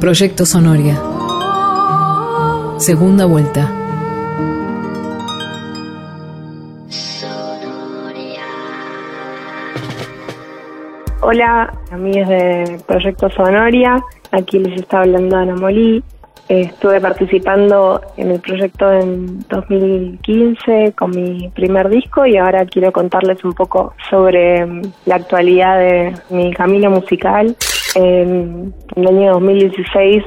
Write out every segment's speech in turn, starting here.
Proyecto Sonoria. Segunda vuelta. Hola, amigos de Proyecto Sonoria. Aquí les está hablando Ana Molí. Estuve participando en el proyecto en 2015 con mi primer disco y ahora quiero contarles un poco sobre la actualidad de mi camino musical. En el año 2016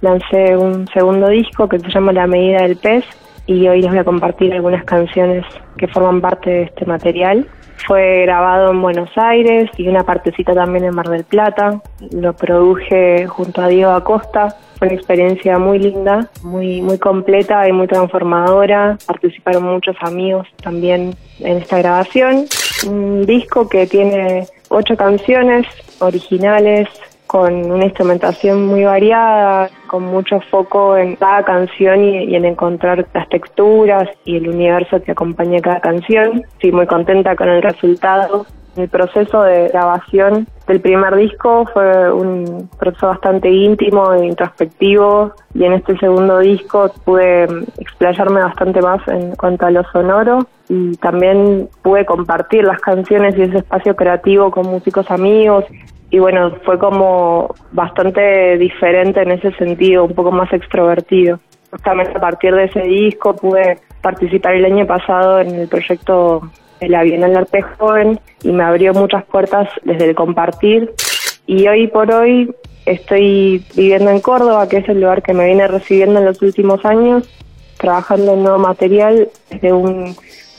lancé un segundo disco que se llama La medida del pez y hoy les voy a compartir algunas canciones que forman parte de este material. Fue grabado en Buenos Aires y una partecita también en Mar del Plata. Lo produje junto a Diego Acosta. Fue una experiencia muy linda, muy, muy completa y muy transformadora. Participaron muchos amigos también en esta grabación. Un disco que tiene ocho canciones originales, con una instrumentación muy variada, con mucho foco en cada canción y, en encontrar las texturas y el universo que acompaña cada canción. Estoy muy contenta con el resultado. El proceso de grabación del primer disco fue un proceso bastante íntimo e introspectivo y en este segundo disco pude explayarme bastante más en cuanto a lo sonoro y también pude compartir las canciones y ese espacio creativo con músicos amigos y bueno, fue como bastante diferente en ese sentido, un poco más extrovertido. Justamente a partir de ese disco pude participar el año pasado en el proyecto de la Bienal Arte Joven y me abrió muchas puertas desde el compartir. Y hoy por hoy estoy viviendo en Córdoba, que es el lugar que me viene recibiendo en los últimos años, trabajando en nuevo material desde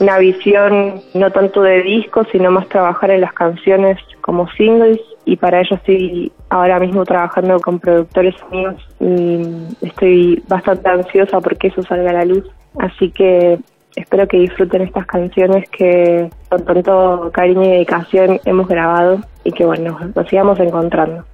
una visión no tanto de disco, sino más trabajar en las canciones como singles y para ello estoy ahora mismo trabajando con productores míos y estoy bastante ansiosa porque eso salga a la luz. Así que espero que disfruten estas canciones que con tanto cariño y dedicación hemos grabado y que bueno, nos sigamos encontrando.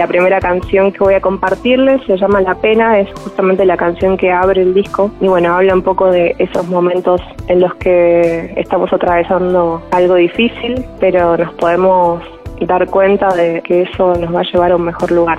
La primera canción que voy a compartirles se llama La Pena, es justamente la canción que abre el disco y bueno, habla un poco de esos momentos en los que estamos atravesando algo difícil, pero nos podemos dar cuenta de que eso nos va a llevar a un mejor lugar.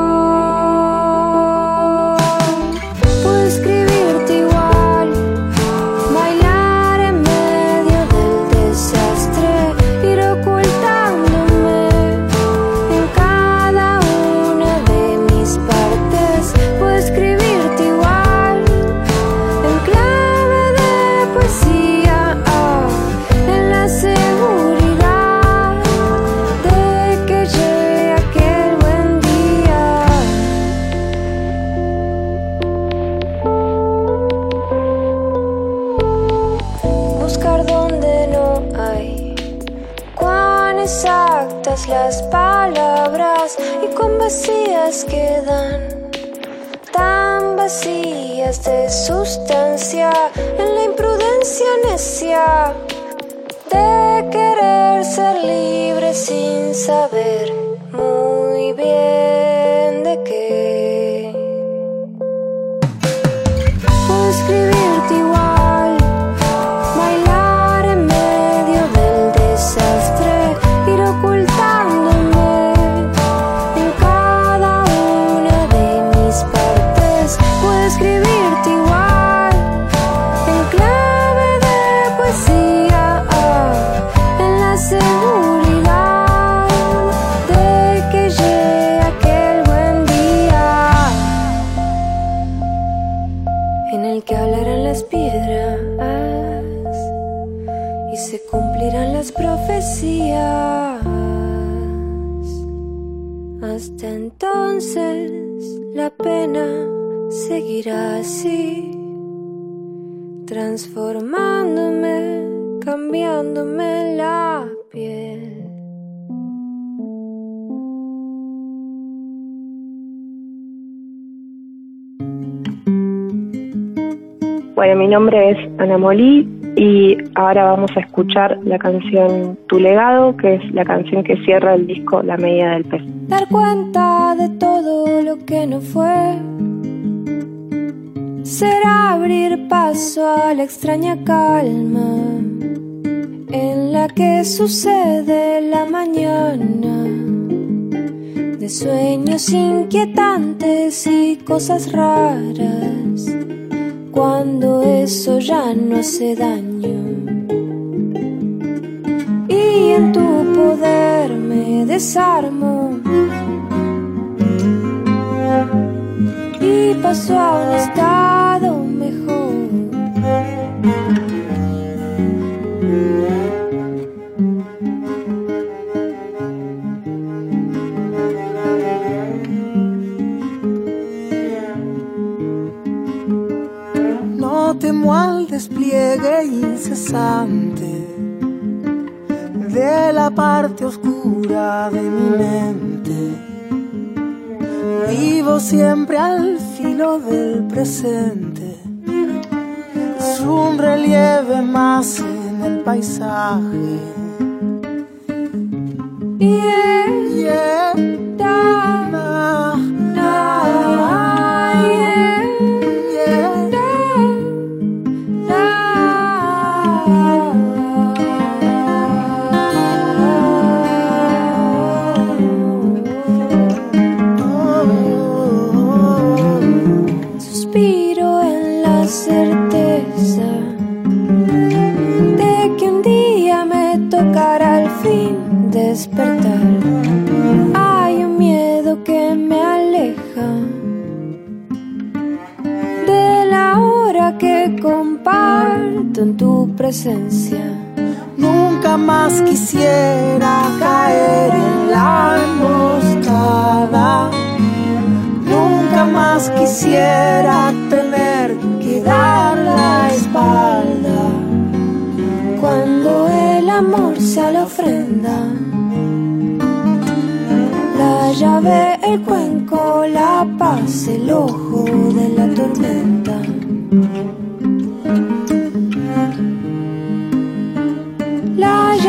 de querer ser libre sin saber muy bien Hasta entonces la pena seguirá así, transformándome, cambiándome la piel. Bueno, mi nombre es Ana Molí y ahora vamos a escuchar la canción Tu legado, que es la canción que cierra el disco La medida del pez. Dar cuenta de todo lo que no fue. Será abrir paso a la extraña calma en la que sucede la mañana. De sueños inquietantes y cosas raras cuando eso ya no hace daño. Y en tu poder me desarmo. Y paso a un estado temo al despliegue incesante de la parte oscura de mi mente. Vivo siempre al filo del presente. Es un relieve más en el paisaje. Nunca más quisiera caer en la emboscada. Nunca más quisiera tener que dar la espalda. Cuando el amor sea la ofrenda, la llave, el cuenco, la paz, el ojo de la tormenta.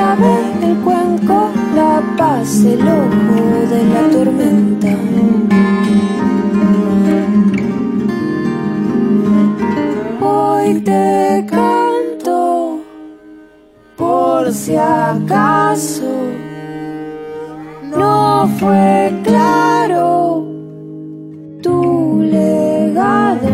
Llave, el cuenco, la paz, el ojo de la tormenta. Hoy te canto por si acaso no fue claro tu legado.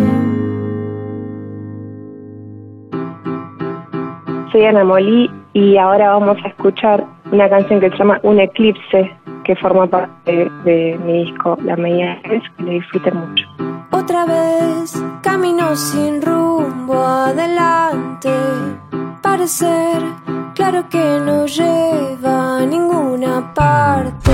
Soy Ana Molí y ahora vamos a escuchar una canción que se llama Un Eclipse, que forma parte de, mi disco La Pez, que le disfruten mucho. Otra vez camino sin rumbo adelante. Parecer claro que no lleva a ninguna parte.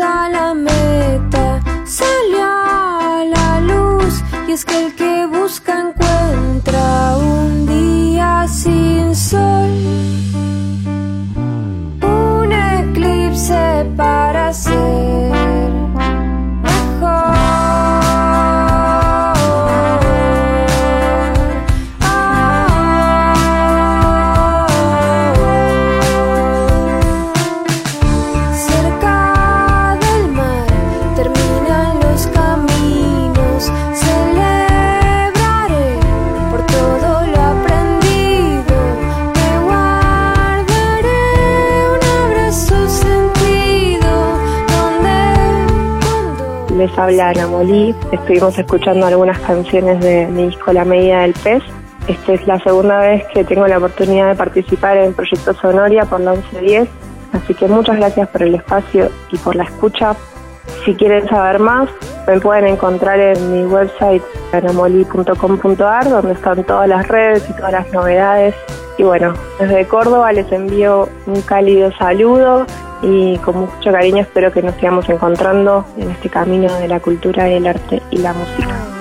a la meta, salió a la luz y es que el les habla Ana Molí. Estuvimos escuchando algunas canciones de mi disco La Medida del Pez. Esta es la segunda vez que tengo la oportunidad de participar en el proyecto Sonoria por la 1110. Así que muchas gracias por el espacio y por la escucha. Si quieren saber más, me pueden encontrar en mi website anamoli.com.ar donde están todas las redes y todas las novedades. Y bueno, desde Córdoba les envío un cálido saludo y con mucho cariño espero que nos sigamos encontrando en este camino de la cultura, el arte y la música.